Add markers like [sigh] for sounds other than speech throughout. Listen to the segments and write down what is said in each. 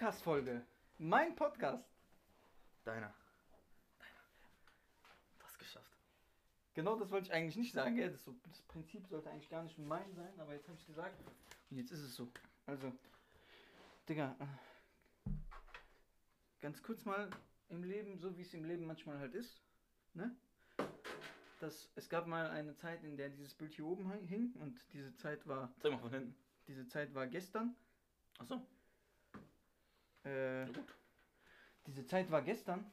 Podcast-Folge. Mein Podcast. Deiner. Deiner. Du hast geschafft. Genau das wollte ich eigentlich nicht sagen, gell? Das, so, das Prinzip sollte eigentlich gar nicht mein sein, aber jetzt habe ich gesagt. Und jetzt ist es so. Also, Digga, äh, ganz kurz mal im Leben, so wie es im Leben manchmal halt ist, ne? Das, es gab mal eine Zeit, in der dieses Bild hier oben hing- und diese Zeit war, Zeig mal von hinten. diese Zeit war gestern. Achso, Äh, diese Zeit war gestern,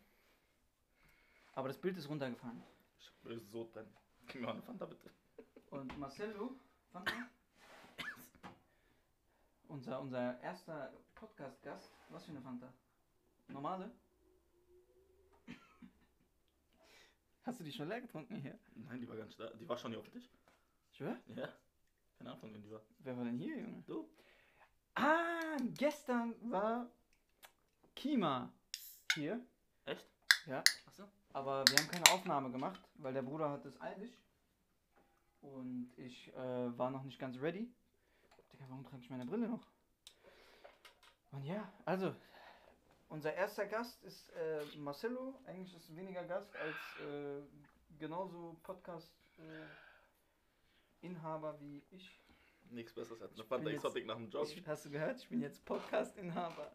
aber das Bild ist runtergefallen. Ich hab böse Sodbrennen. Gib mir mal eine Fanta bitte. Und Marcelo, Fanta, unser, unser erster Podcast-Gast, was für eine Fanta? Normale? Hast du die schon leer getrunken hier? Nein, die war ganz da. Die war schon hier auf dem Tisch. Schwör? Ja. Keine Ahnung, wem die war. Wer war denn hier, Junge? Du? Ah, gestern war Kima hier. Echt? Ja. Achso. Aber wir haben keine Aufnahme gemacht, weil der Bruder hat es eilig. Und ich äh, war noch nicht ganz ready. Digga, warum trage ich meine Brille noch? Und ja, also, unser erster Gast ist äh, Marcelo. Eigentlich ist es weniger Gast als äh, genauso Podcast-Inhaber wie ich. Nichts besseres als eine Ich Fanta bin jetzt- Exotic nach dem Job. ich. Hast du gehört? Ich bin jetzt Podcast-Inhaber.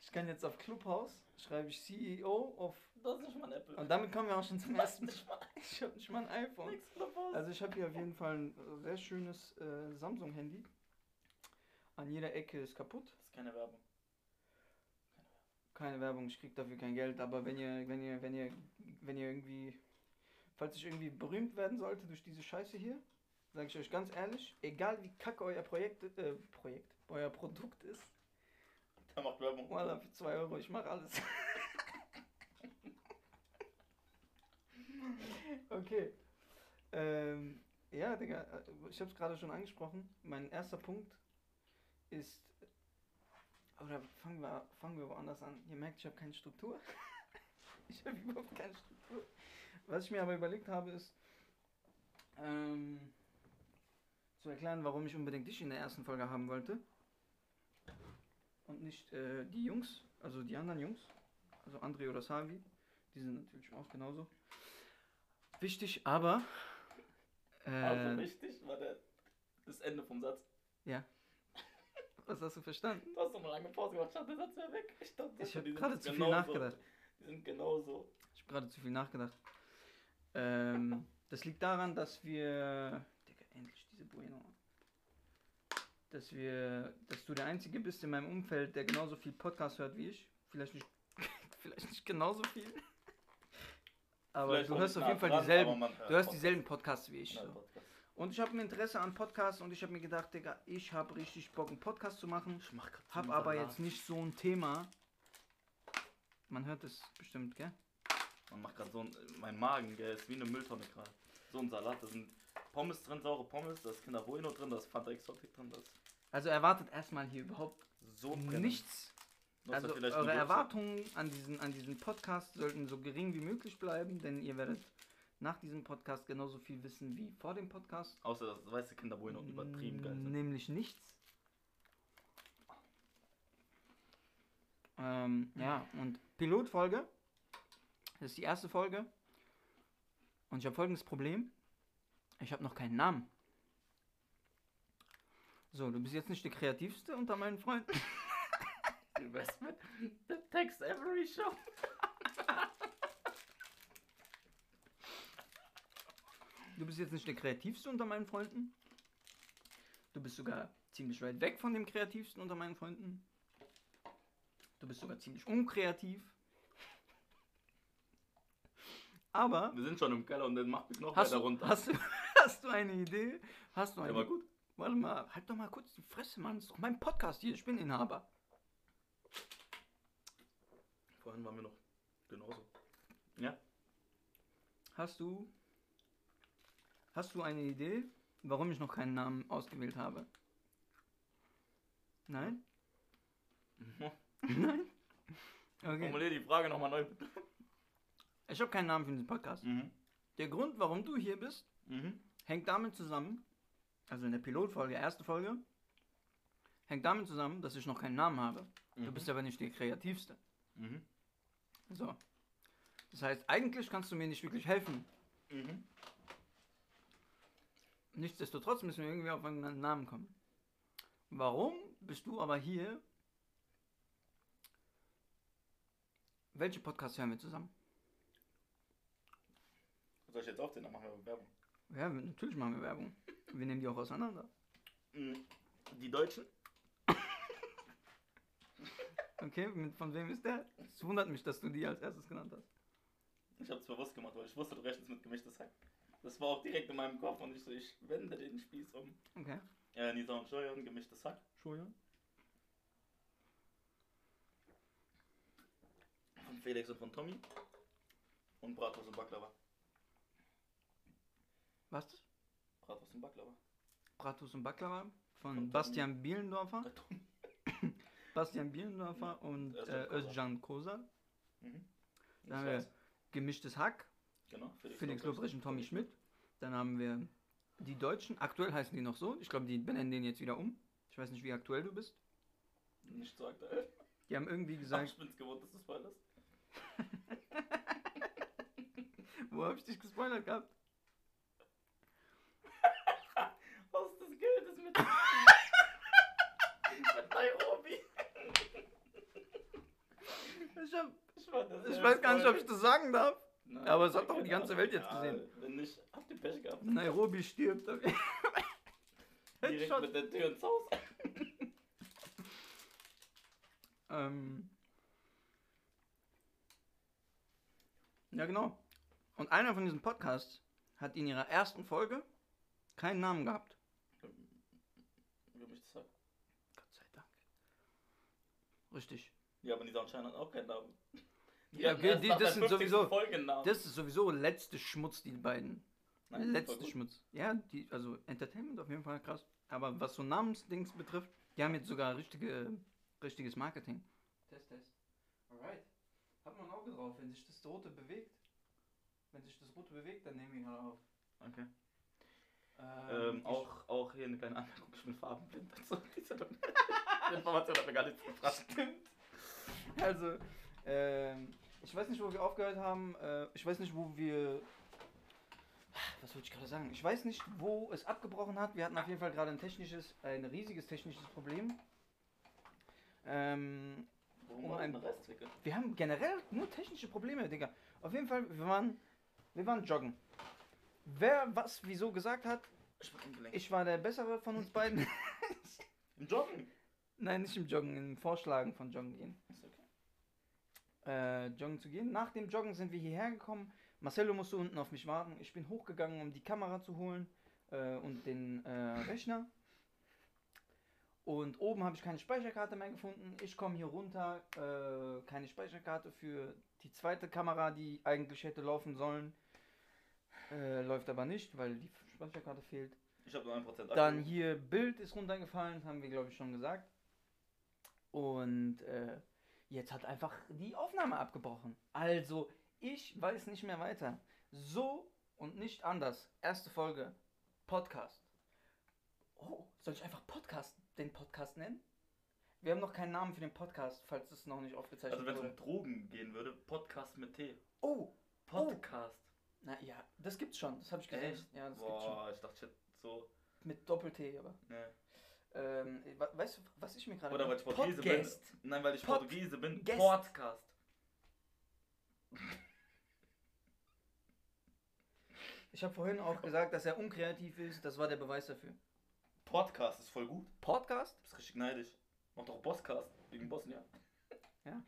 Ich kann jetzt auf Clubhouse, schreibe ich CEO auf Das ist nicht mein Apple. und damit kommen wir auch schon zum ersten. [laughs] Ich habe nicht mal ein iPhone. Nix Clubhouse. Also ich habe hier auf jeden Fall ein sehr schönes äh, Samsung-Handy. An jeder Ecke ist kaputt. Das ist keine Werbung. Keine Werbung, ich krieg dafür kein Geld, aber wenn ihr, wenn ihr, wenn ihr, wenn ihr irgendwie, falls ich irgendwie berühmt werden sollte durch diese Scheiße hier, sage ich euch ganz ehrlich, egal wie kacke euer Projekt, äh, Projekt, euer Produkt ist, [laughs] Der macht Werbung. Voila, für 2 Euro, ich mach alles. [laughs] okay. Ähm, ja, Digga, äh, ich hab's gerade schon angesprochen. Mein erster Punkt ist. Oder fangen wir, fangen wir woanders an. Ihr merkt, ich habe keine Struktur. [laughs] ich habe überhaupt keine Struktur. Was ich mir aber überlegt habe, ist. Ähm, zu erklären, warum ich unbedingt dich in der ersten Folge haben wollte und nicht äh, die Jungs, also die anderen Jungs, also André oder Savi, die sind natürlich auch genauso wichtig, aber äh, Also wichtig war der, das Ende vom Satz. [laughs] was hast du verstanden? Du hast doch eine lange Pause gemacht. Der Satz wäre weg. Ich dachte, Ich habe gerade zu viel nachgedacht. Die sind genauso. Ich habe gerade zu viel nachgedacht. Ähm, das liegt daran, dass wir, Digga, endlich dass wir, dass du der Einzige bist in meinem Umfeld, der genauso viel Podcast hört wie ich. Vielleicht nicht, [laughs] vielleicht nicht genauso viel. Aber Vielleicht du hörst auf jeden Fall dran, dieselben. Du hörst dieselben Podcasts wie ich. So. Podcast. Und ich habe ein Interesse an Podcasts und ich habe mir gedacht, Digga, ich habe richtig Bock, einen Podcast zu machen. Ich mach grad Hab aber jetzt nicht so ein Thema. Man hört es bestimmt, gell? Man macht gerade so ein. Mein Magen, gell, ist wie eine Mülltonne gerade. So ein Salat, da sind Pommes drin, saure Pommes, da ist Kinder Bueno drin, da ist Fanta Exotic drin, da ist Also erwartet erstmal hier überhaupt so nichts. Du hast Also eure. Erwartungen an diesen, an diesen Podcast sollten so gering wie möglich bleiben, denn ihr werdet nach diesem Podcast genauso viel wissen wie vor dem Podcast. Außer dass weiße Kinder Bueno übertrieben geil sind. Nämlich nichts. Ähm, ja, und Pilotfolge. Das ist die erste Folge. Und ich habe folgendes Problem. Ich habe noch keinen Namen. So, du bist jetzt nicht der kreativste unter meinen Freunden. [laughs] Investment. The text every show. Du bist jetzt nicht der kreativste unter meinen Freunden. Du bist sogar ziemlich weit weg von dem kreativsten unter meinen Freunden. Du bist sogar ziemlich unkreativ. Aber Wir sind schon im Keller und dann macht mich noch weiter du, runter. hast, du, hast du eine Idee? Hast du Der eine war gut. Warte mal, halt doch mal kurz die Fresse, Mann. Das ist doch mein Podcast hier. Ich bin Inhaber. Vorhin waren wir noch genauso. Ja? Hast du. Hast du eine Idee, warum ich noch keinen Namen ausgewählt habe? Nein? [laughs] Nein. Okay. Formulier die Frage nochmal neu. Ich habe keinen Namen für diesen Podcast. Mhm. Der Grund, warum du hier bist, Mhm. Hängt damit zusammen, also in der Pilotfolge, erste Folge, hängt damit zusammen, dass ich noch keinen Namen habe. Du Mhm. bist aber nicht der Kreativste. Mhm. So. Das heißt, eigentlich kannst du mir nicht wirklich helfen. Mhm. Nichtsdestotrotz müssen wir irgendwie auf einen Namen kommen. Warum bist du aber hier? Welche Podcasts hören wir zusammen? Soll ich jetzt aufzählen? Dann machen wir Werbung. Ja, natürlich machen wir Werbung. Wir nehmen die auch auseinander. Mhm. Die Deutschen? Okay, mit, von wem ist der? Es wundert mich, dass du die als erstes genannt hast. Ich habe es bewusst gemacht, weil ich wusste, du rechnest mit gemischtes Hack. Das war auch direkt in meinem Kopf und ich so, ich wende den Spieß um. Okay. Äh, Nisa und Scheuern, gemischtes Hack. Entschuldigung. Von Felix und von Tommy. Und Bratwurst und Baklava. Was? Bratwurst und Baklava. Bratus und Baklava von Von Bastian Bielendorfer. [laughs] Bastian Bielendorfer und äh. Özcan Kosa. Mhm. Dann haben wir. Gemischtes Hack. Genau, Felix Lobrecht und Tommy Schmidt. Dann haben wir die Deutschen. Aktuell heißen die noch so. Ich glaube, die benennen den jetzt wieder um. Ich weiß nicht, wie aktuell du bist. Nicht so aktuell. Die haben irgendwie Sag, gesagt, ich bin's gewohnt, dass du spoilerst. [laughs] wo habe ich dich gespoilert gehabt? Was das Geld ist mit. mit Nairobi. Ich, hab, Ich, war das ich weiß gar nicht, ob ich das sagen darf. Nein, aber es hat doch die ganze. Welt jetzt Ja, gesehen. Wenn nicht, habt ihr Pech gehabt. Nairobi stirbt. [laughs] [laughs] Direkt Headshot. mit der Tür ins Haus. [laughs] Ähm, ja, genau. Und einer von diesen Podcasts hat in ihrer ersten Folge keinen Namen gehabt. Wie mich das sagt. Gott sei Dank. Richtig. Ja, aber die Sunshine hat auch keinen Namen. Ja, hatten okay, die- das sind 50. sowieso-. Das ist sowieso letzte Schmutz, die beiden. Nein, letzte. Schmutz. Ja, die, also Entertainment auf jeden Fall krass. Aber was so Namensdings betrifft, die haben jetzt sogar richtige, richtiges Marketing. Test, Test. Alright. Hat man ein Auge drauf, wenn sich das rote bewegt. Wenn sich das rote bewegt, dann nehmen wir gerade auf. Okay. Ähm, Ähm, auch, auch hier eine kleine Anmerkung, ich bin farbenblind. Also, [laughs] diese [laughs] Information hat mir gar nicht gefragt. Stimmt. Also, ähm, ich weiß nicht, wo wir aufgehört haben. Äh, ich weiß nicht, wo wir. Was wollte ich gerade sagen? Ich weiß nicht, wo es abgebrochen hat. Wir hatten auf jeden Fall gerade ein technisches, ein riesiges technisches Problem. Ähm, Warum Um ein Restwickel? wir haben generell nur technische Probleme, Digga. Auf jeden Fall, wir waren, wir waren joggen. Wer was wieso gesagt hat, Ich bin eingelenkt. ich war der Bessere von uns beiden. [laughs] Im Joggen. Nein, nicht im Joggen, im Vorschlagen von Joggen gehen. Ist okay. äh, joggen zu gehen. Nach dem Joggen sind wir hierher gekommen. Marcello musste unten auf mich warten. Ich bin hochgegangen, um die Kamera zu holen äh, und den äh, Rechner. Und oben habe ich keine Speicherkarte mehr gefunden. Ich komme hier runter, äh, keine Speicherkarte für die zweite Kamera, die eigentlich hätte laufen sollen. Äh, läuft aber nicht, weil die Speicherkarte fehlt. Ich habe nur 1% Akku. Dann hier Bild ist runtergefallen, haben wir glaube ich schon gesagt. Und äh, jetzt hat einfach die Aufnahme abgebrochen. Also ich weiß nicht mehr weiter. So und nicht anders. Erste Folge. Podcast. Oh, soll ich einfach Podcast, den Podcast nennen? Wir haben noch keinen Namen für den Podcast, falls es noch nicht aufgezeichnet Also wenn es wurde. um Drogen gehen würde, Podcast mit T. Oh, Podcast. Na ja, das gibt's schon. Das habe ich gesehen. Echt? Ja, das gibt's schon. Boah, ich dachte, ich hätte so. Mit Doppel-T, aber. Ne. Ähm, we- weißt du, was ich mir gerade. Oder weil ich Portugiese Podcast. bin. Nein, weil ich Pod- Portugiese bin. Guest. Podcast. [laughs] Ich habe vorhin auch gesagt, dass er unkreativ ist. Das war der Beweis dafür. Podcast ist voll gut. Podcast? Du bist richtig neidisch. Mach doch Bosscast wegen Bosnien. Ja.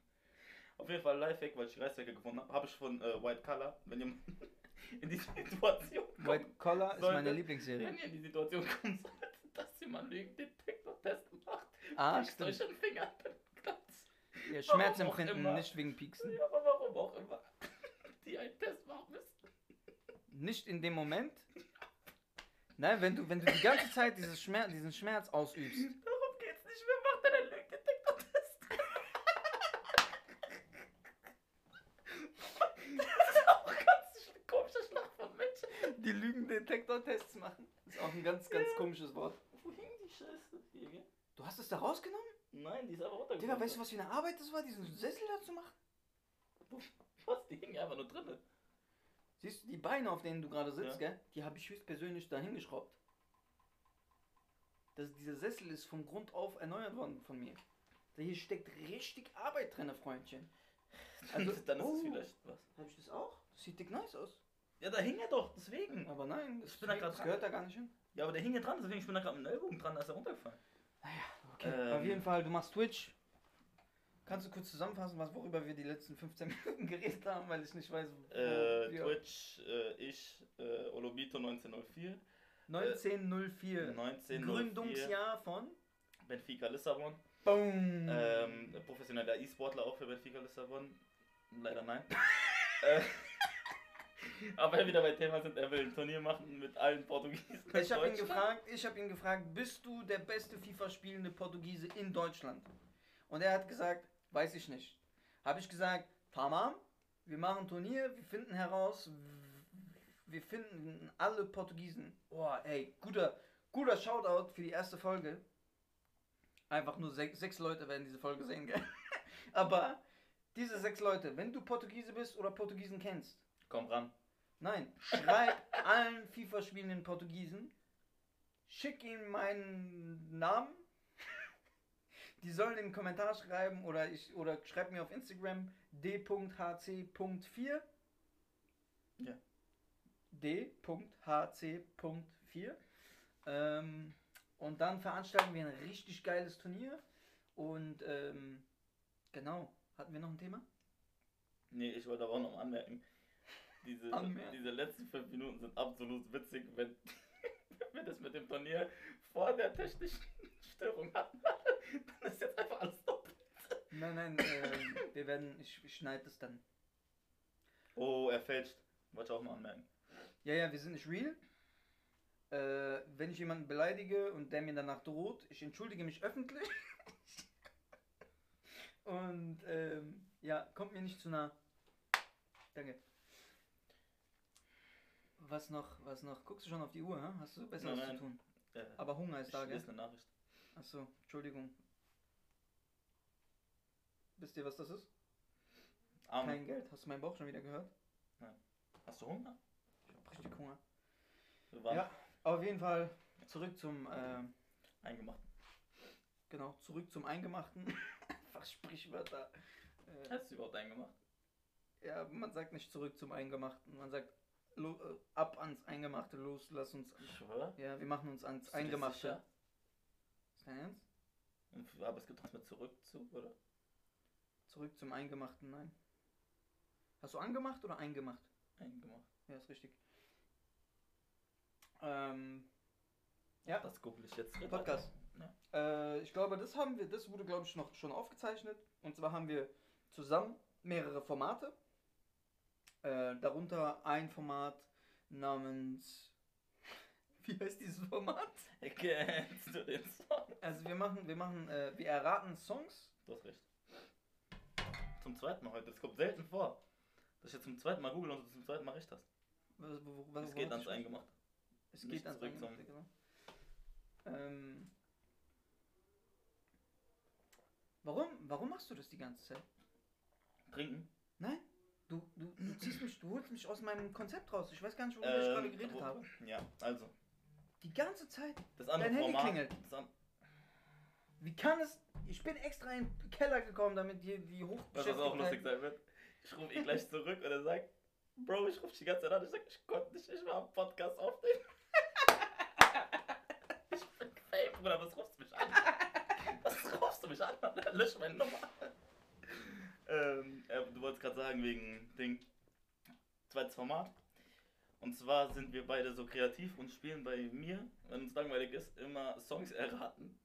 Auf jeden Fall Lifehack, weil ich die Reißzwecke gefunden habe, habe ich von äh, White Collar, wenn ihr [laughs] in die Situation kommt, White Collar ist Sollte- meine wenn Lieblingsserie. ihr in die Situation kommen solltet, dass jemand Lügendetektor-Test macht, Ah, kriegst euch einen Finger an den. Ja, Warum Schmerzempfinden, nicht wegen Pieksen. Ja, aber warum auch immer. [laughs] Die einen Test machen müssen. Nicht in dem Moment. Nein, wenn du, wenn du die ganze Zeit dieses Schmerz, diesen Schmerz ausübst. [laughs] Darum geht's nicht. Wer macht denn einen Lügendetektor-Test? Lügendetektor-Tests machen. Ist auch ein ganz, ganz komisches Wort. Wo hing die Scheiße? Hier, gell? Du hast es da rausgenommen? Nein, die ist einfach runtergekommen. Digga, weißt du, was für eine Arbeit das war, diesen Sessel da zu machen? Was? Die hing einfach nur drin. Siehst du, die Beine, auf denen du gerade sitzt, Ja. gell? Die habe ich höchstpersönlich da hingeschraubt. Das, dieser Sessel ist von Grund auf erneuert worden von mir. Da hier steckt richtig Arbeit drin, Freundchen. [laughs] Also, dann ist oh. es vielleicht was. Habe ich das auch? Das sieht dick nice aus. Ja, da hing er doch, deswegen. Aber nein, das, Ich bin da grad das dran. gehört da gar nicht hin. Ja, aber der hing ja dran, deswegen ich bin da gerade mit dem Ellbogen dran, da ist er runtergefallen. Okay, Ähm. auf jeden Fall, du machst Twitch. Kannst du kurz zusammenfassen, was, worüber wir die letzten 15 [laughs] Minuten geredet haben, weil ich nicht weiß, wo Äh, Twitch, äh, ich, äh, Olobito 1904. 1904. 1904. Gründungsjahr von Benfica Lissabon. Boom. Ähm, professioneller E-Sportler auch für Benfica Lissabon. Leider nein. [laughs] äh, aber wenn wir wieder bei Thema sind, er will ein Turnier machen mit allen Portugiesen. Ich habe ihn gefragt, ich habe ihn gefragt, bist du der beste FIFA spielende Portugiese in Deutschland? Und er hat gesagt, weiß ich nicht. Habe ich gesagt, tamam, wir machen ein Turnier, wir finden heraus, wir finden alle Portugiesen. Boah, ey, guter, guter Shoutout für die erste Folge. Einfach nur sechs, sechs Leute werden diese Folge sehen, gell? [laughs] Aber diese sechs Leute, wenn du Portugiese bist oder Portugiesen kennst, Komm ran. Nein, schreib [laughs] allen FIFA spielenden Portugiesen, schick ihnen meinen Namen. Die sollen in den Kommentar schreiben oder ich oder schreib mir auf Instagram d.hc.4. Ja. d.hc.4. Ähm, und dann veranstalten wir ein richtig geiles Turnier. Und ähm, genau, hatten wir noch ein Thema? Nee, ich wollte aber auch noch anmerken. Diese, Anmerken. diese letzten fünf Minuten sind absolut witzig, wenn, [laughs] wenn wir das mit dem Turnier vor der technischen Störung hatten. [laughs] Dann ist jetzt einfach alles doppelt. Nein, nein, ähm, wir werden, ich, ich schneide das dann. Oh, er fälscht. Wollte ich auch mal anmerken. Ja, ja, wir sind nicht real. Äh, wenn ich jemanden beleidige und der mir danach droht, ich entschuldige mich öffentlich. [laughs] und ähm, ja, kommt mir nicht zu nah. Danke. Was noch, was noch? Guckst du schon auf die Uhr, hä? Hast du Besseres Nein, zu nein. tun? Äh, Aber Hunger ist da, gell? lese eine Nachricht. Achso, Entschuldigung. Wisst ihr, was das ist? Arme. Kein Geld. Hast du meinen Bauch schon wieder gehört? Hast du Hunger? Ich hab richtig Hunger. Waren Ja, auf jeden Fall zurück zum, ähm, eingemacht. Genau, zurück zum Eingemachten. [laughs] Einfach Sprichwörter. Äh, Hast du überhaupt eingemacht? ja, man sagt nicht zurück zum Eingemachten, man sagt äh, ab ans Eingemachte los, lass uns. Ich schwöre. Ja, wir machen uns ans Bist Eingemachte. Ist dein Ernst? Aber es gibt was mit zurück zu, oder? Zurück zum Eingemachten, nein. Hast du angemacht oder eingemacht? Eingemacht. Ja, ist richtig. Ähm, Ja. Das google ich jetzt. Podcast. Ja. Äh, ich glaube, das haben wir, das wurde glaube ich noch schon aufgezeichnet. Und zwar haben wir zusammen mehrere Formate. Äh, darunter ein Format namens. [laughs] Wie heißt dieses Format? Kennst du den Song? Also wir machen, wir machen, äh, wir erraten Songs. Du hast recht. Zum zweiten Mal heute. Das kommt selten vor. Dass ich jetzt zum zweiten Mal google und du zum zweiten Mal recht hast. Was, wo, wo, Es geht ans Eingemacht. Es nicht geht ans Eingemachte, genau. Ähm, warum, warum machst du das die ganze Zeit? Trinken. Nein? Du, du, du ziehst mich, du holst mich aus meinem Konzept raus. Ich weiß gar nicht, worüber ich gerade Ähm, geredet wo- habe. Ja, also. Die ganze Zeit. Das andere Dein Handy Format. klingelt. Das an, Wie kann es. Ich bin extra in den Keller gekommen, damit hier die was auch lustig sein wird? Ich rufe ihn gleich zurück und er sagt, Bro, ich rufe dich die ganze Zeit an. Ich sag, ich konnte nicht, ich war am Podcast aufnehmen. [laughs] ich bin fame, Bruder, was rufst du mich an? Was rufst du mich an? Lösch meine Nummer. Ähm, äh, du wolltest gerade sagen, wegen Ding. Zweites Format. Und zwar sind wir beide so kreativ und spielen bei mir, wenn uns langweilig ist, immer Songs erraten.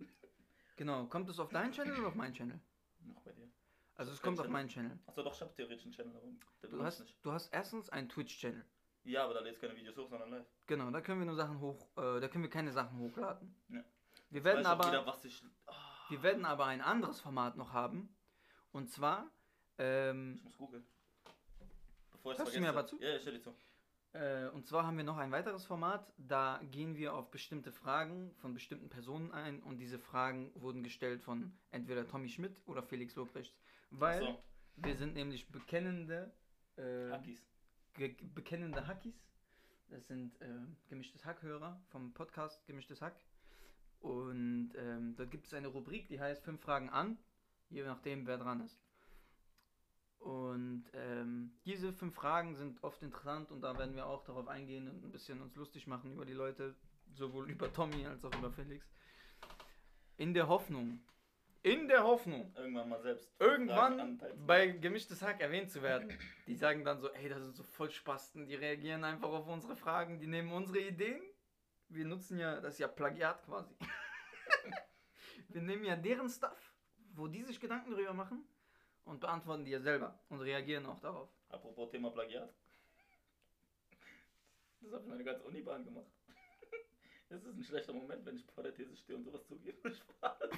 Genau. Kommt es auf deinen Channel oder auf meinen Channel? Noch bei dir. Also es kommt auf Channel? meinen Channel. Achso, doch, ich hab theoretisch einen Channel, Du hast, nicht. du hast erstens einen Twitch-Channel. Ja, aber da lädst keine Videos hoch, sondern live. Genau, da können wir nur Sachen hoch, äh, da können wir keine Sachen hochladen. Ja. Wir werden aber, Wieder, ich, Ah, wir werden aber ein anderes Format noch haben. Und zwar, ähm, ich muss googeln. Bevor ich Hörst du mir aber zu? Ja, ich höre dir zu. Äh, und zwar haben wir noch ein weiteres Format. Da gehen wir auf bestimmte Fragen von bestimmten Personen ein. Und diese Fragen wurden gestellt von entweder Tommy Schmidt oder Felix Lobrecht. Weil So, wir sind nämlich bekennende, äh, Hackis. bekennende Hackis. Das sind äh, gemischtes Hack-Hörer vom Podcast Gemischtes Hack. Und ähm, dort gibt es eine Rubrik, die heißt Fünf Fragen an, je nachdem, wer dran ist. Und ähm, diese fünf Fragen sind oft interessant und da werden wir auch darauf eingehen und ein bisschen uns lustig machen über die Leute, sowohl [laughs] über Tommy als auch über Felix. In der Hoffnung, in der Hoffnung, Irgendwann mal selbst. Irgendwann bei gemischtes Hack erwähnt zu werden. Die sagen dann so, ey, das sind so Vollspasten, die reagieren einfach auf unsere Fragen, die nehmen unsere Ideen. Wir nutzen ja, das ist ja Plagiat quasi. [laughs] Wir nehmen ja deren Stuff, wo die sich Gedanken darüber machen und beantworten die ja selber und reagieren auch darauf. Apropos Thema Plagiat. Das habe ich meine ganze Unibahn gemacht. [laughs] Es ist ein schlechter Moment, wenn ich vor der These stehe und sowas zugebe. [laughs] Spaß. [laughs]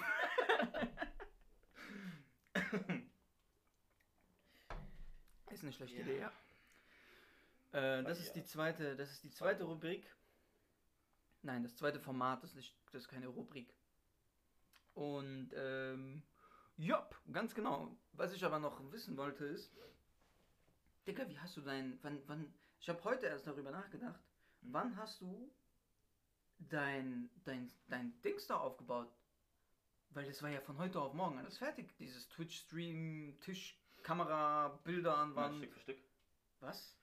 Ist eine schlechte Ja. Idee, ja. Äh, das ist die zweite, das ist die zweite Rubrik. Nein, das zweite Format, das ist, nicht, das ist keine Rubrik. Und ähm, jopp, ganz genau. Was ich aber noch wissen wollte ist, Digga, wie hast du dein, wann, wann, ich habe heute erst darüber nachgedacht, Hm. wann hast du dein, dein, dein Dings da aufgebaut? Weil das war ja von heute auf morgen alles fertig, dieses Twitch-Stream, Tisch, Kamera, Bilder an Wand. Stück für Stück. Was?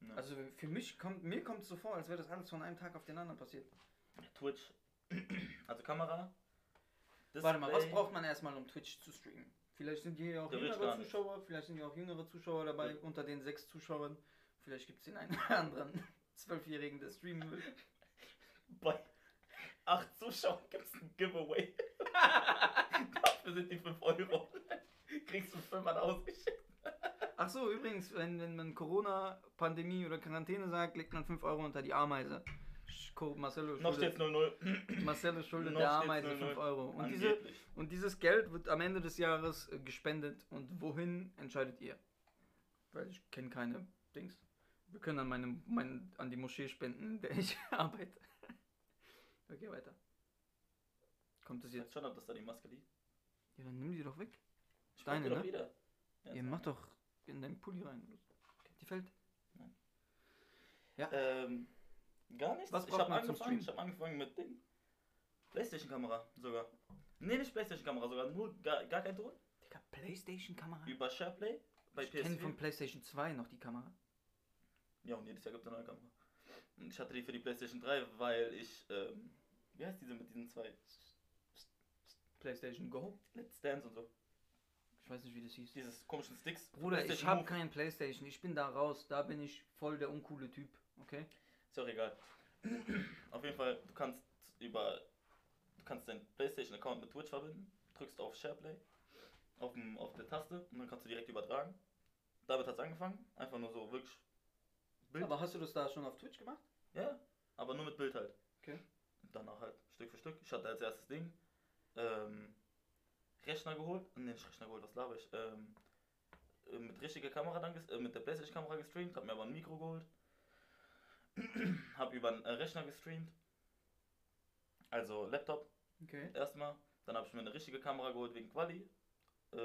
Ja. Also für mich kommt, mir kommt es so vor, als wäre das alles von einem Tag auf den anderen passiert. Twitch. Also Kamera. Warte mal, was Display. braucht man erstmal, um Twitch zu streamen? Vielleicht sind hier auch jüngere. Zuschauer, vielleicht sind hier auch jüngere Zuschauer dabei, Ja. unter den sechs Zuschauern. Vielleicht gibt es den einen oder anderen [laughs] Zwölfjährigen, der streamen will. Bei acht Zuschauern gibt es ein Giveaway. [laughs] Dafür sind die 5 Euro. Kriegst du 5 Mal ausgeschickt. Ach so, übrigens, wenn, wenn man Corona, Pandemie oder Quarantäne sagt, legt man 5 Euro unter die Ameise. Co- Marcelo Noch schuldet, 0-0. Marcelo schuldet Noch der Ameise 0-0. 5 Euro. Und, diese, und dieses Geld wird am Ende des Jahres äh, gespendet. Und wohin entscheidet ihr? Weil ich kenne keine Dings. Wir können an, meine, mein, an die Moschee spenden, in der ich [laughs] arbeite. Okay, weiter. Kommt das Ich jetzt? schon, ob das da die Maske liegt. Ja, dann nimm die doch weg. Ich Deine, ne? wieder. Ja, Ihr macht doch in deinen Pulli rein. Die fällt. Ähm, gar nichts. Was ich habe angefangen, ich hab angefangen mit Ding. Playstation-Kamera sogar. Nee, nicht Playstation-Kamera sogar, nur gar, gar kein Ton. Digga, Playstation-Kamera? Über SharePlay bei Ich kenne PS4. von Playstation 2 noch die Kamera. Ja, und jedes Jahr gibt es eine neue Kamera. Und ich hatte die für die Playstation 3, weil ich, ähm, wie heißt diese mit diesen zwei? Playstation Go? Let's Dance und so. Ich weiß nicht, wie das hieß. Dieses komischen Sticks. Bruder, ich habe keinen Playstation. Ich bin da raus. Da bin ich voll der uncoole Typ. Okay? Ist auch egal. Auf jeden Fall, du kannst über, du kannst deinen PlayStation-Account mit Twitch verbinden, drückst auf SharePlay auf, dem, auf der Taste und dann kannst du direkt übertragen. Damit hat es angefangen, einfach nur so wirklich Bild. Aber hast du das da schon auf Twitch gemacht? ja, aber nur mit Bild halt. Okay. Und danach halt Stück für Stück. Ich hatte als erstes Ding ähm, Rechner geholt, nee, nicht Rechner geholt, was laber ich? Ähm, äh, mit richtiger Kamera dann, äh, mit der Playstation-Kamera gestreamt, hab mir aber ein Mikro geholt. [clears throat] hab über einen äh, Rechner gestreamt. Also Laptop Okay. erstmal. Dann habe ich mir eine richtige Kamera geholt wegen Quali. Äh,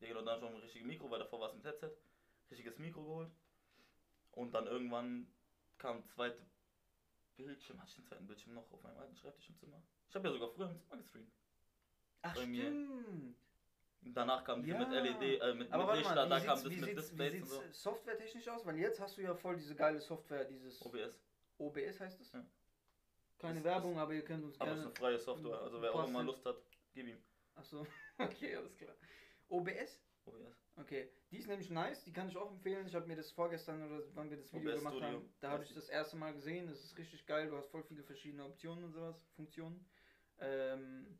ja genau, dann noch ein richtiges Mikro, weil davor war es mit Headset. Richtiges Mikro geholt. Und dann irgendwann kam ein zweites Bildschirm. Hatte ich den zweiten Bildschirm noch auf meinem alten Schreibtisch im Zimmer? Ich habe ja sogar früher im Zimmer gestreamt. Ach, Bei mir. stimmt. Und danach kam die Ja. mit LED, äh, mit, Aber mit Lichter, da kam das mit Displays und so. softwaretechnisch aus? Weil jetzt hast du ja voll diese geile Software, dieses OBS. OBS heißt es? Ja. Keine Ist- Werbung, aber ihr könnt uns Aber es ist gerne... eine freie Software. Also wer auch immer. Lust hat, gib ihm. Achso, [laughs] okay, alles klar. OBS? OBS. Okay, die ist nämlich nice, die kann ich auch empfehlen. Ich habe mir das vorgestern oder wann wir das Video OBS gemacht Studio. haben, da habe ich das erste Mal gesehen. Das ist richtig geil. Du hast voll viele verschiedene Optionen und sowas, Funktionen. Ähm,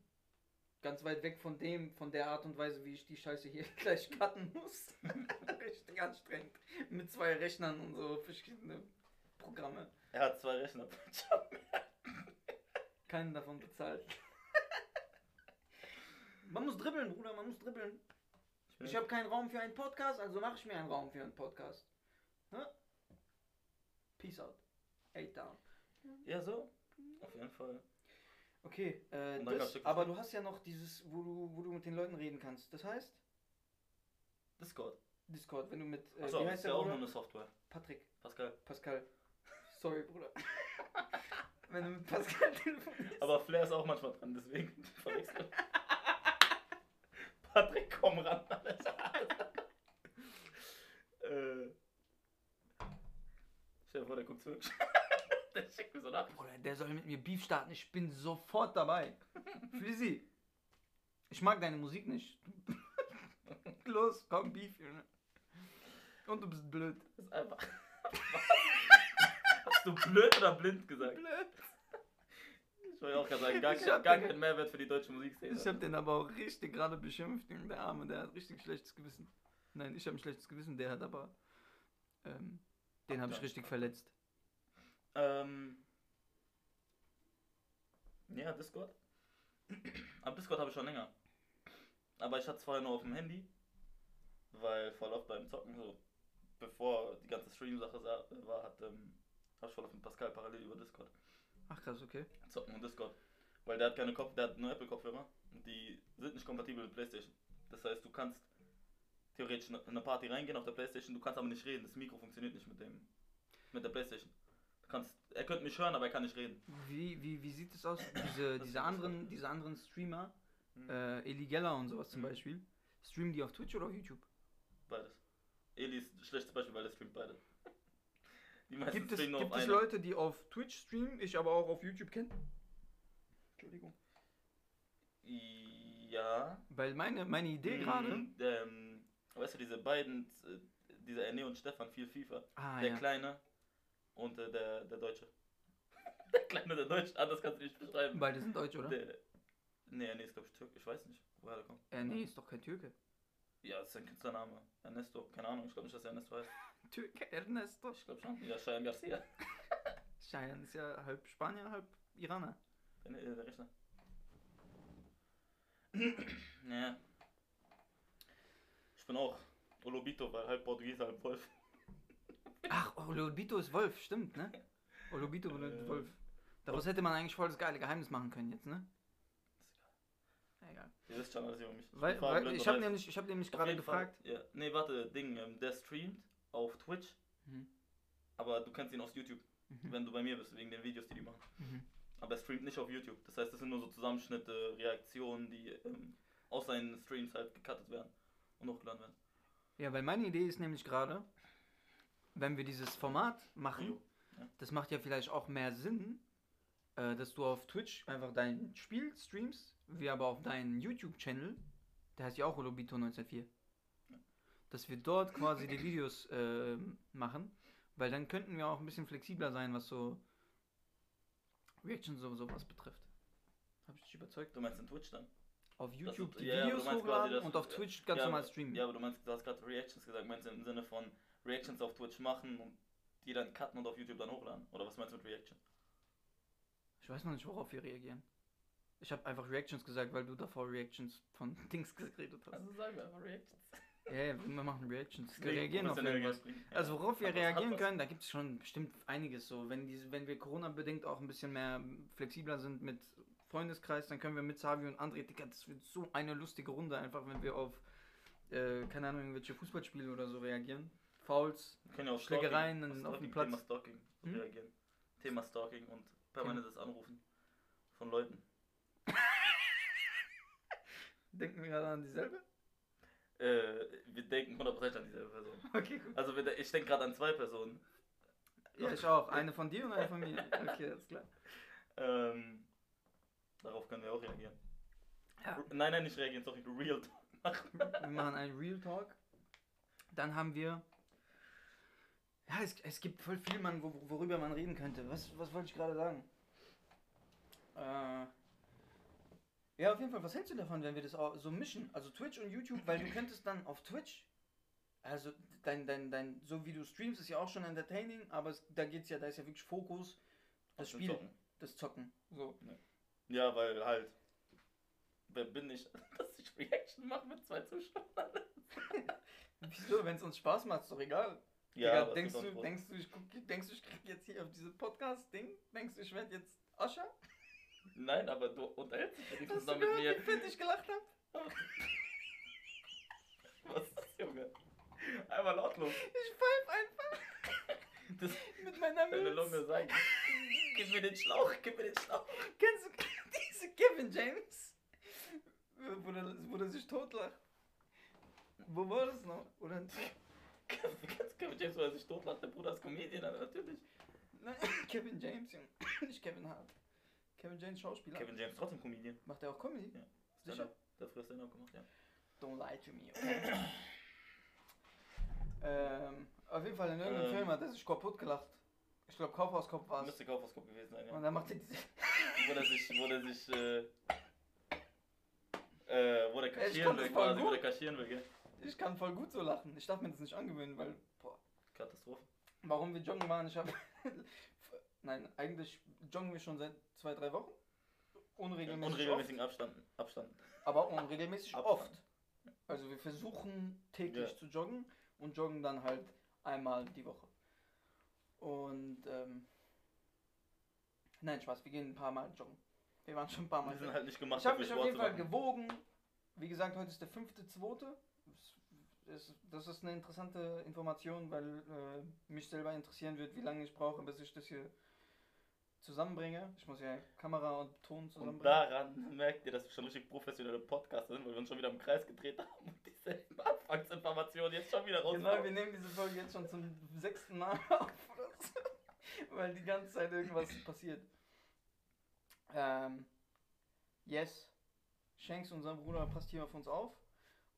ganz weit weg von dem, von der Art und Weise, wie ich die Scheiße hier [laughs] gleich cutten muss. [laughs] richtig anstrengend. Mit zwei Rechnern und so verschiedene Programme. Er hat zwei Rechner. [laughs] Keinen davon bezahlt. man muss dribbeln, Bruder, man muss dribbeln. Ich habe keinen Raum für einen Podcast, also mache ich mir einen Raum für einen Podcast. Peace out. Eight down. Ja, so. Auf jeden Fall. Okay, äh, das, aber du hast ja noch dieses, wo du, wo du mit den Leuten reden kannst. Das heißt, Discord. Discord, wenn du mit, äh, Achso, wie das heißt ist ja auch nur eine Software. Patrick, Pascal. Pascal. Sorry, Bruder. [laughs] wenn du mit Pascal telefonierst. Aber Flair ist auch manchmal dran, deswegen [laughs] verwechseln. Patrick, komm ran. [laughs] äh. Stell dir vor, der guckt wirklich. Der schickt mir so nach. Bruder, der soll mit mir Beef starten, ich bin sofort dabei. Flizzy, ich mag deine Musik nicht. [laughs] Los, komm, Beef, Junge. Und du bist blöd. Das ist einfach. [laughs] Hast du blöd oder blind gesagt? Blöd. Ich wollte auch gerade sagen, gar, gar den- keinen Mehrwert für die deutsche Musikszene. Ich hab den aber auch richtig gerade beschimpft, der Arme, der hat richtig schlechtes Gewissen. Nein, ich habe ein schlechtes Gewissen, der hat aber, ähm, den habe ich richtig verletzt. Ähm. Ja, Discord. Aber Discord habe ich schon länger. Aber ich hatte es vorher nur auf dem Handy. Weil voll oft beim Zocken so. Bevor die ganze Stream-Sache sa- war, hat, ähm, hab ich voll auf den Pascal parallel über Discord. Ach krass, okay. Zocken und Discord. Weil der hat keine Kopf, der hat nur Apple-Kopfhörer. Die sind nicht kompatibel mit Playstation. Das heißt, du kannst theoretisch in eine Party reingehen auf der Playstation, du kannst aber nicht reden. Das Mikro funktioniert nicht mit dem. mit der Playstation. Kannst. Er könnte mich hören, aber er kann nicht reden. Wie, wie, wie sieht es aus? Diese, diese, anderen, diese anderen Streamer, Hm. äh, Eligella und sowas zum Mhm. Beispiel, streamen die auf Twitch oder auf YouTube? Beides. Eli ist ein schlechtes Beispiel, weil er streamt beide. Die meisten Gibt es, gibt es. Leute, die auf Twitch streamen, ich aber auch auf YouTube kenne? Entschuldigung. Ja. Weil meine, meine Idee Mhm, gerade. Ähm, weißt du, diese beiden, äh, dieser Erne und Stefan, viel FIFA. Ah, der ja. Kleine und äh, der, der Deutsche. [laughs] der Kleine, der Deutsche, anders kannst du nicht beschreiben. Beide sind deutsch, oder? Der, nee, nee, ist glaube ich Türk. Ich weiß nicht, woher der kommt. Äh, nee, ist doch kein Türke. Ja, das ist sein Künstlername. Ernesto. Keine Ahnung, ich glaube nicht, dass er Ernesto heißt. [laughs] Türke Ernesto. Ich glaube schon. Ja, Cheyenne Garcia. [laughs] Cheyenne ist ja halb Spanier, halb Iraner. Der, äh, der Rechner. [clears throat] ja. Ich bin auch Olobito, weil halb Portugiese, halb Wolf. Ach, Olobito ist Wolf, stimmt, ne? Olobito bedeutet Äh, Wolf. Daraus hätte man eigentlich voll das geile Geheimnis machen können jetzt, ne? Egal. Ihr wisst schon alles über mich. Weil, weil farbenblind ich habe nämlich, ich hab nämlich gerade jeden Fall, gefragt. Ja. Nee, warte, Ding, ähm, der streamt auf Twitch, Mhm. aber du kennst ihn aus YouTube, Mhm. wenn du bei mir bist, wegen den Videos, die die machen. Mhm. Aber er streamt nicht auf YouTube. Das heißt, das sind nur so Zusammenschnitte, Reaktionen, die ähm, aus seinen Streams halt gecuttet werden und hochgeladen werden. Ja, weil meine Idee ist nämlich gerade, wenn wir dieses Format machen. Ja. das macht ja vielleicht auch mehr Sinn, äh, dass du auf Twitch einfach dein Spiel streamst, wie aber auf deinen YouTube-Channel, der heißt ja auch Olobito 1904, dass wir dort quasi die Videos ähm, machen, weil dann könnten wir auch ein bisschen flexibler sein, was so Reactions und sowas betrifft. Habe ich dich überzeugt? Du meinst in Twitch dann? Auf YouTube ist- die ja, ja, Videos hochladen und auf Twitch ganz ja, normal streamen. Ja, aber du meinst, du hast gerade Reactions gesagt, meinst du im Sinne von Reactions auf Twitch machen und die dann cutten und auf YouTube dann hochladen? Oder was meinst du mit Reaction? Ich weiß noch nicht, worauf wir reagieren. Ich habe einfach Reactions gesagt, weil du davor Reactions von [laughs] Dings geredet hast. Also sagen wir einfach Reactions. Ja, ja, wir machen Reactions. Wir reagieren auf irgendwas. reagieren. Also worauf wir Hat reagieren was. können, da gibt es schon bestimmt einiges so. Wenn, diese, wenn wir Corona-bedingt auch ein bisschen mehr flexibler sind mit Freundeskreis, dann können wir mit Savi und André, Digga, das wird so eine lustige Runde, einfach wenn wir auf, äh, keine Ahnung, irgendwelche Fußballspiele oder so reagieren. Fouls. Können ja auf Schlägereien Stalking, auf dem Platz. Thema Stalking Hm? reagieren. Thema Stalking und permanentes Anrufen von Leuten. [laughs] Denken wir gerade an dieselbe? Äh, wir denken 100% an dieselbe Person. [laughs] Okay, gut. Also wir, ich denke gerade an zwei Personen. Ja, ich auch. Eine von dir und eine von mir. [laughs] Okay, alles klar. Ähm, darauf können wir auch reagieren. Ja. Nein, nein, nicht reagieren, sorry, Real Talk machen. Wir machen einen Real Talk. Dann haben wir. Ja, es, es gibt voll viel, man, wo, worüber man reden könnte. Was, was wollte ich gerade sagen? Äh, ja, auf jeden Fall, was hältst du davon, wenn wir das so mischen? Also Twitch und YouTube, weil du könntest dann auf Twitch, also dein, dein, dein, so wie du streamst, ist ja auch schon entertaining, aber es, da geht's ja, da ist ja wirklich Fokus, das Spiel, Zocken. das Zocken. So. Ja, weil halt. Wer bin ich, [laughs] dass ich Reaction mache mit zwei Zuschauern? [laughs] Wieso, wenn es uns Spaß macht, ist doch egal. Ja, Digga, denkst, du, denkst, du, ich guck, denkst du, ich krieg jetzt hier auf dieses Podcast-Ding? Denkst du, ich werde jetzt Oscher? Nein, aber du unterhältst dich wenigstens noch mit mir. wie ich gelacht habe? [laughs] Was ist das, Junge? Einmal lautlos. Ich pfeif einfach Das mit meiner deine Lunge Milz. sagt. Gib mir den Schlauch, gib mir den Schlauch. Kennst du [laughs] diese Kevin James? Wo der, wo der sich totlacht. Wo war das noch? Oder Kevin James, wo er sich totlacht? Der Bruder ist Comedian, aber natürlich. Nein, [laughs] Kevin James, Junge. [coughs] Nicht Kevin Hart. Kevin James Schauspieler. Kevin James trotzdem Comedian. Macht er auch Comedy? Ja. Sicher? Der hat früher Stand-up gemacht, ja. Don't lie to me, okay? [coughs] ähm, auf jeden Fall in irgendeinem Ähm. Film hat er sich kaputt gelacht. Ich glaube Kaufhauskopf war es. Müsste Kaufhauskopf gewesen sein, ja. Und dann macht er diese. [laughs] wo der sich, wo der sich, äh, äh, wo der kaschieren will, quasi, wo der kaschieren will, gell? Ich kann voll gut so lachen. Ich darf mir das nicht angewöhnen, weil. Boah. Katastrophe. Warum wir joggen waren, ich habe. [laughs] Nein, eigentlich joggen wir schon seit zwei, drei Wochen. Unregelmäßig. Unregelmäßigen Abstand, Abstand. Aber unregelmäßig Abstand. oft. Also wir versuchen täglich Ja. zu joggen und joggen dann halt einmal die Woche. Und ähm, nein, Spaß, wir gehen ein paar Mal joggen. Wir waren schon ein paar Mal Wir sind halt nicht gemacht, Ich habe mich auf jeden Fall machen. gewogen. Wie gesagt, heute ist der fünfte, zweite. Das, das ist eine interessante Information, weil äh, mich selber interessieren wird, wie lange ich brauche, bis ich das hier zusammenbringe. Ich muss ja Kamera und Ton Und zusammenbringen. daran merkt ihr, dass wir schon richtig professionelle Podcaster sind, weil wir uns schon wieder im Kreis gedreht haben und dieselben Anfangsinformationen jetzt schon wieder Genau, rauskommen. wir nehmen diese Folge jetzt schon zum sechsten Mal [laughs] auf, weil die ganze Zeit irgendwas [clears throat] passiert. Ähm, yes, Shanks, unser Bruder, passt hier auf uns auf.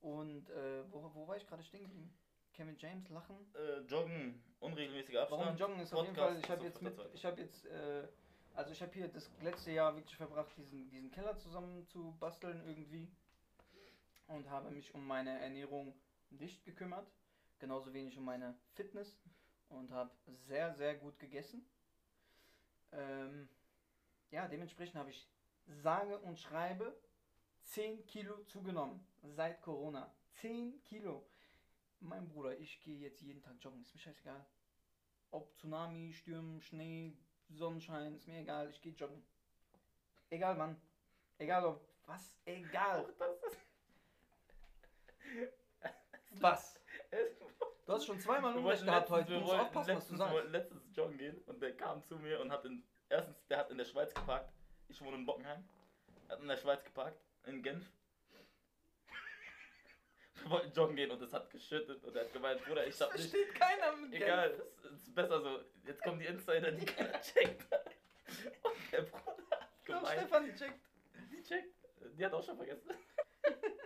Und äh, wo, wo war ich gerade stehen geblieben? Kevin James, Lachen. Äh, joggen, unregelmäßiger Abstand. Warum joggen ist auf jeden Podcast, Fall, ich habe jetzt mit, ich habe jetzt, äh, also ich habe hier das letzte Jahr wirklich verbracht, diesen, diesen Keller zusammen zu basteln irgendwie. Und habe mich um meine Ernährung nicht gekümmert. Genauso wenig um meine Fitness. Und habe sehr, sehr gut gegessen. Ähm, ja, dementsprechend habe ich sage und schreibe 10 Kilo zugenommen seit Corona. 10 Kilo. Mein Bruder, ich gehe jetzt jeden Tag joggen, ist mir scheißegal. Ob Tsunami, Stürmen, Schnee, Sonnenschein, ist mir egal, ich gehe joggen. Egal wann. Egal ob was, egal. [laughs] [laughs] Was? Du hast schon zweimal Unrecht gehabt heute, du musst aufpassen, was du letztens, wir sagst. wollten letztens joggen gehen und der kam zu mir und hat in, erstens, der hat in der Schweiz geparkt. Ich wohne in Bockenheim. Er hat in der Schweiz geparkt, in Genf. [laughs] Wir wollten joggen gehen und es hat geschüttet und er hat gemeint, Bruder, ich hab nicht. versteht keiner mit Egal, es ist besser so. Jetzt kommen die Insider, die keiner [laughs] checkt. Und der Bruder hat Ich gemeint, Stefan checkt. die checkt. Die hat auch schon vergessen. [laughs]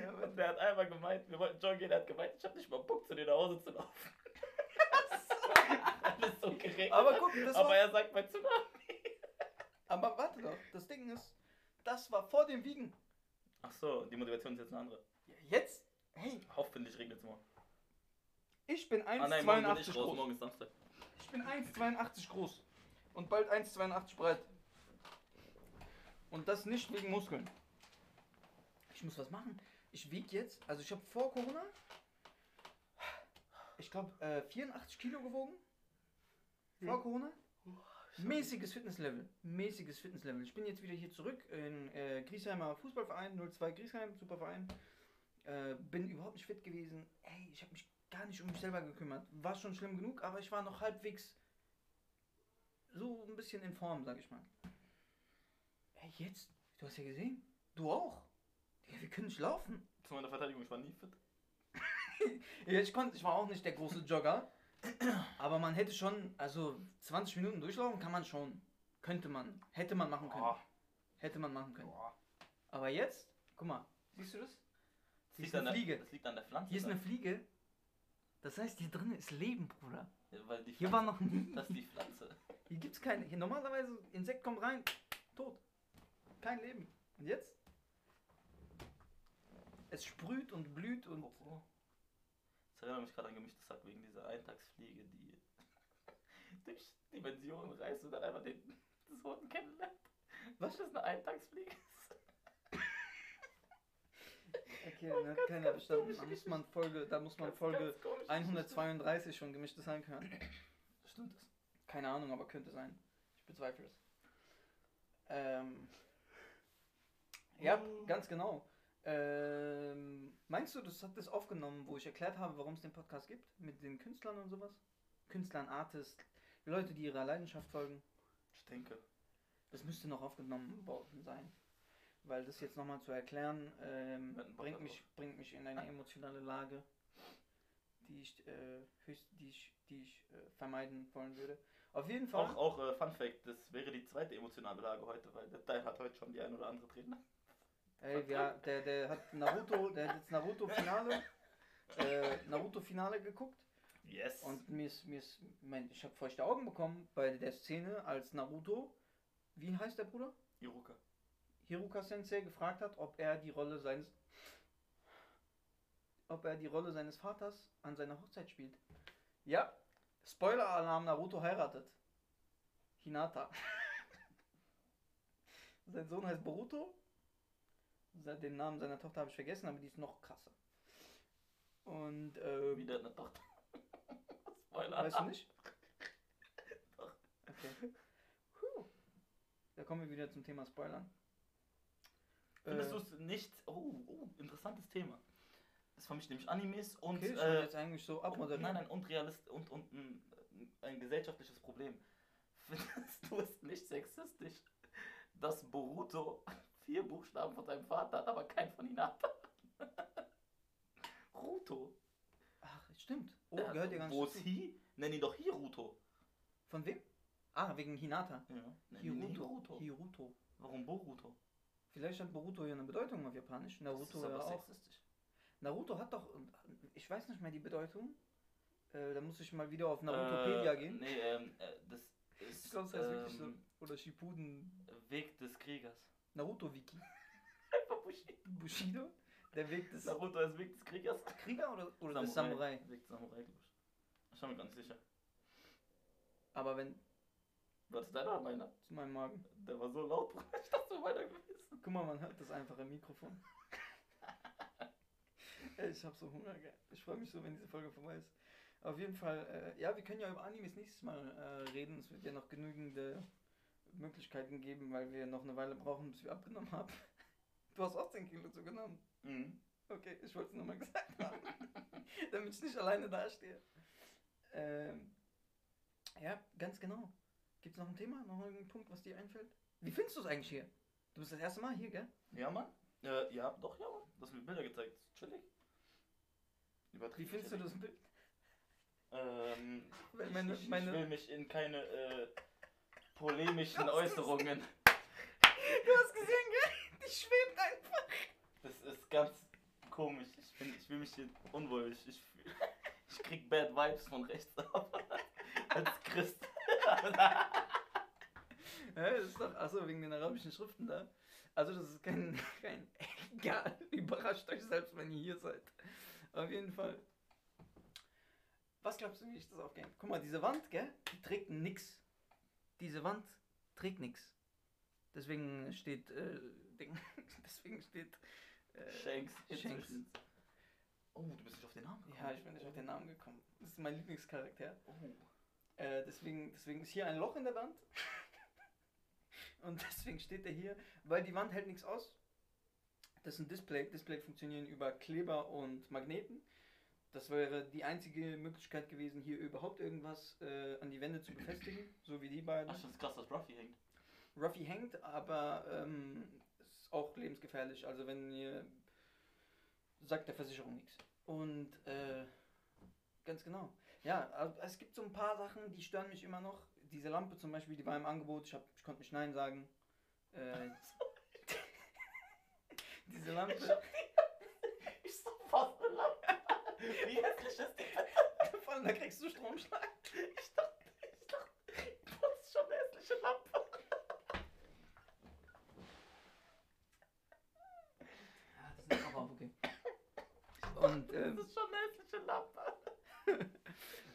Ja, Und der hat einmal gemeint, wir wollten joggen gehen, er hat gemeint, ich hab nicht mal Bock, zu dir nach Hause zu laufen. Alles so geregelt. Aber guck, das Aber war, er sagt bei Tsunami. aber warte doch, das Ding ist, das war vor dem Wiegen. Ach so, die Motivation ist jetzt eine andere. Ja, Jetzt, hey, Hoffentlich regnet es morgen. ich bin Ah nein, morgen bin ich 1,82 raus, groß. morgen ist Samstag. Ich bin 1,82 groß und bald 1,82 breit. Und das nicht wegen Muskeln. Ich muss was machen. Ich wiege jetzt, also ich habe vor Corona, ich glaube, äh, 84 Kilo gewogen. Vor Corona. Mäßiges Fitnesslevel. Mäßiges Fitnesslevel. Ich bin jetzt wieder hier zurück in äh, Griesheimer Fußballverein, 02 Griesheim, super Verein. Äh, bin überhaupt nicht fit gewesen. Ey, ich habe mich gar nicht um mich selber gekümmert. War schon schlimm genug, aber ich war noch halbwegs so ein bisschen in Form, sag ich mal. Ey, jetzt, du hast ja gesehen, du auch. Ja, wir können nicht laufen. Zu meiner Verteidigung, ich war nie fit. [laughs] Ja, ich konnte, ich war auch nicht der große Jogger, aber man hätte schon, also 20 Minuten durchlaufen kann man schon. Könnte man, hätte man machen können. Boah. Hätte man machen können. Boah. Aber jetzt, guck mal, siehst du das? Das ist liegt, an eine der, Fliege. das liegt an der Pflanze. Hier ist eine Fliege. Das heißt, hier drin ist Leben, Bruder. Ja, weil die Hier war noch nie. Das ist die Pflanze. Hier gibt's keine. Hier normalerweise Insekt kommt rein, tot. Kein Leben. Und jetzt? Es sprüht und blüht und. Oh. Das erinnert mich gerade an gemischtes Sack wegen dieser Eintagsfliege, die [laughs] durch Dimensionen reist und dann einfach den Sohn kennenlernt. Was ist eine Eintagsfliege? Okay, oh hat keiner verstanden. Da muss man Folge, da muss man Folge 132 schon gemischtes Hack hören. Stimmt das? Keine Ahnung, aber könnte sein. Ich bezweifle es. Ähm, ja, Oh. ganz genau. Ähm, meinst du, das hat das aufgenommen, wo ich erklärt habe, warum es den Podcast gibt? Mit den Künstlern und sowas? Künstlern, Artists, Leute, die ihrer Leidenschaft folgen. Ich denke. Das müsste noch aufgenommen worden sein. Weil das jetzt nochmal zu erklären, ähm, bringt, mich, bringt mich in eine emotionale Lage, die ich, äh, höchst, die ich, die ich äh, vermeiden wollen würde. Auf jeden Fall. Auch, auch äh, Fun Fact, das wäre die zweite emotionale Lage heute, weil der Teil hat heute schon die ein oder andere Träne. Ey, ja, der, der hat Naruto, der hat jetzt Naruto Finale, äh, Naruto Finale geguckt Yes. und mir ist, mir ist, mein, ich habe feuchte Augen bekommen bei der Szene, als Naruto, wie heißt der Bruder? Iruka. Hiruka Sensei gefragt hat, ob er die Rolle seines, ob er die Rolle seines Vaters an seiner Hochzeit spielt. Ja, Spoiler-Alarm: Naruto heiratet. Hinata. [laughs] Sein Sohn heißt Boruto. Den Namen seiner Tochter habe ich vergessen, aber die ist noch krasser. Und ähm, Wieder eine Tochter. [laughs] Spoiler. weißt du nicht? [laughs] Doch. Okay. Puh. Da kommen wir wieder zum Thema Spoilern. Findest Äh, du es nicht. Oh, oh, interessantes Thema. Das vermischt nämlich Animes und. Okay, ich äh, jetzt eigentlich so und, nein, nein, und Realist und, und ein, ein gesellschaftliches Problem. [laughs] Findest du es nicht sexistisch, dass Boruto vier Buchstaben von seinem Vater hat, aber keinen von Hinata? [laughs] Ruto. Ach, stimmt. Oh, Ja, gehört dir gar nicht Wo ist. Hi? Nenn ihn doch Hiruto. Von wem? Ah, wegen Hinata. Ja, nenn Hiruto. Hiruto. Hiruto. Warum Boruto? Vielleicht hat Boruto hier eine Bedeutung auf Japanisch. Naruto das ist ja aber auch. sexistisch. Naruto hat doch, ich weiß nicht mehr die Bedeutung. Äh, da muss ich mal wieder auf Narutopedia äh, gehen. Nee, ähm, äh, das [laughs] ist Ich glaube, das heißt wirklich so. ähm, Oder Shippuden. Weg des Kriegers. Naruto-Wiki. Einfach [laughs] Bushido. Bushido. Der Weg des Naruto ist Weg des Kriegers. Krieger oder, oder des Samurai. Weg des Samurai, glaube ich. Ich bin mir ganz sicher. Aber wenn, War das deiner oder meiner? zu meinem Magen. Der war so laut. [laughs] Ich dachte, so weiter gewesen. Guck mal, man hört das einfach im Mikrofon. [laughs] Ey, ich hab so Hunger, gell. Ich freue mich so, wenn diese Folge vorbei ist. Auf jeden Fall, äh, ja, wir können ja über Animes nächstes Mal äh, reden. Es wird ja noch genügende Möglichkeiten geben, weil wir noch eine Weile brauchen, bis wir abgenommen haben. [laughs] Du hast auch 10 Kilo zugenommen. Mhm. Okay, ich wollte es nochmal gesagt haben. [laughs] Damit ich nicht alleine dastehe. Ähm, ja, ganz genau. Gibt es noch ein Thema, noch irgendeinen Punkt, was dir einfällt? Wie findest du es eigentlich hier? Du bist das erste Mal hier, gell? Ja, Mann. Äh, ja, doch, ja, Mann. Du hast mir Bilder gezeigt. Chillig. Wie findest du chillig. das Bild? Ähm, Weil ich, meine- ich, meine- ich will mich in keine äh, polemischen Äußerungen. [laughs] Du hast gesehen, gell? Die schwebt einfach. Das ist ganz komisch. Ich, bin, ich will mich hier unwohl. Ich, ich, ich krieg Bad Vibes von rechts [laughs] ab. Als Christ. [laughs] Ja, das ist doch, achso, wegen den arabischen Schriften da. Also das ist kein, kein, egal, überrascht euch selbst, wenn ihr hier seid. Auf jeden Fall. Was glaubst du, wie ich das aufgehe? Guck mal, diese Wand, gell, die trägt nix. Diese Wand trägt nix. Deswegen steht, äh, Ding, [laughs] deswegen steht, äh, Shanks. Oh, du bist nicht auf den Namen gekommen. Ja, ich bin nicht auf den Namen gekommen. Das ist mein Lieblingscharakter. Oh. Äh, deswegen, deswegen ist hier ein Loch in der Wand. [laughs] Und deswegen steht er hier, weil die Wand hält nichts aus. Das ist ein Display. Display funktionieren über Kleber und Magneten. Das wäre die einzige Möglichkeit gewesen, hier überhaupt irgendwas äh, an die Wände zu befestigen, [clears throat] so wie die beiden. Ach, das ist krass, dass Ruffy hängt. Ruffy hängt, aber ähm, ist auch lebensgefährlich. Also wenn ihr sagt der Versicherung nichts. Und äh, ganz genau. Ja, also es gibt so ein paar Sachen, die stören mich immer noch. Diese Lampe zum Beispiel, die war im Angebot. Ich, hab, ich konnte nicht Nein sagen. Äh, [laughs] [laughs] diese Lampe. Ich so fast eine Lampe. Wie hässlich ist die bitte? Vor allem, da kriegst du Stromschlag. Ich dachte, ich dachte, das ist schon eine hässliche Lampe. Ja, das ist aber okay. Und, Das ähm, ist schon eine hässliche Lampe.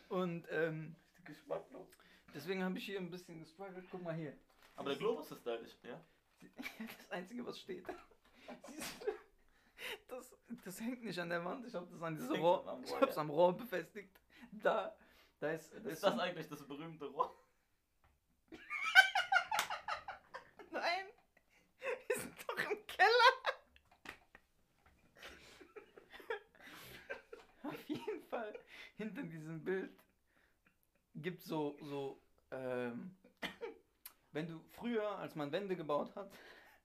und ähm, Geschmacklos. deswegen habe ich hier ein bisschen gestruggelt. Guck mal hier. Aber der Globus ist stylisch, ja? [laughs] Das Einzige, was steht. [laughs] Siehst du? Das, hängt nicht an der Wand, ich habe das an diesem Rohr, am ich Rohr, hab's ja. am Rohr befestigt. Da, da ist, da Ist so das eigentlich das berühmte Rohr? [laughs] Nein, wir sind doch im Keller. [laughs] Auf jeden Fall, hinter diesem Bild gibt so, so, ähm, wenn du früher, als man Wände gebaut hat,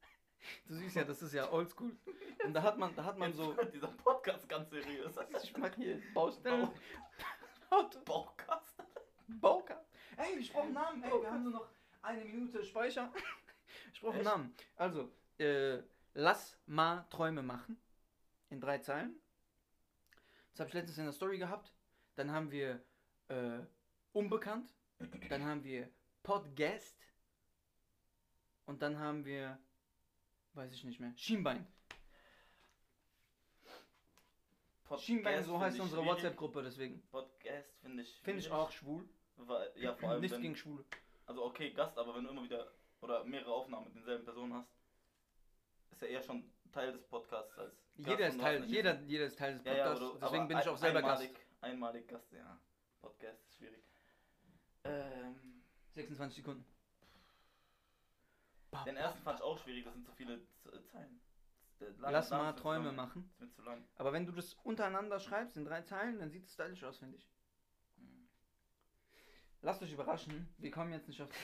[laughs] du siehst ja, das ist ja oldschool, und da hat man, da hat man Jetzt so, dieser Podcast ganz seriös. [laughs] ich mach hier Baustellen, Auto, Baukasten. Bauka. Ey, ich brauche einen Namen. Ey, wir haben nur noch eine Minute Speicher. [laughs] Ich brauche einen? Namen. Also, äh, lass mal Träume machen. In drei Zeilen. Das habe ich letztens in der Story gehabt. Dann haben wir äh, Unbekannt. Dann haben wir Podcast. Und dann haben wir, weiß ich nicht mehr, Schienbein. Podcast Schienbein, so heißt unsere. WhatsApp-Gruppe, deswegen. Podcast finde ich. Finde ich auch schwul. Weil, ja, vor allem. Nichts wenn, gegen Schwule. Also okay, Gast, aber wenn du immer wieder oder mehrere Aufnahmen mit denselben Personen hast, ist ja eher schon Teil des Podcasts als. Gast Jeder ist Teil, nicht- jeder, jeder ist Teil des Ja, ja, Podcasts. aber du, deswegen bin ich auch selber einmalig, Gast. Einmalig Gast, ja. Podcast ist schwierig. Ähm, 26 Sekunden. Den ersten fand ich auch schwierig, das sind zu viele Zeilen. Lass mal Träume machen. Ist mir zu lang. Aber wenn du das untereinander schreibst in drei Zeilen, dann sieht es stylisch aus, finde ich. Hm. Lasst euch überraschen. Wir kommen jetzt nicht auf. [laughs]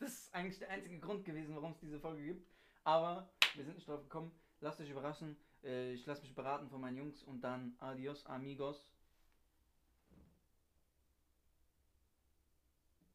Das ist eigentlich der einzige Grund gewesen, warum es diese Folge gibt. Aber wir sind nicht drauf gekommen. Lasst euch überraschen. Äh, Ich lasse mich beraten von meinen Jungs und dann adios, amigos.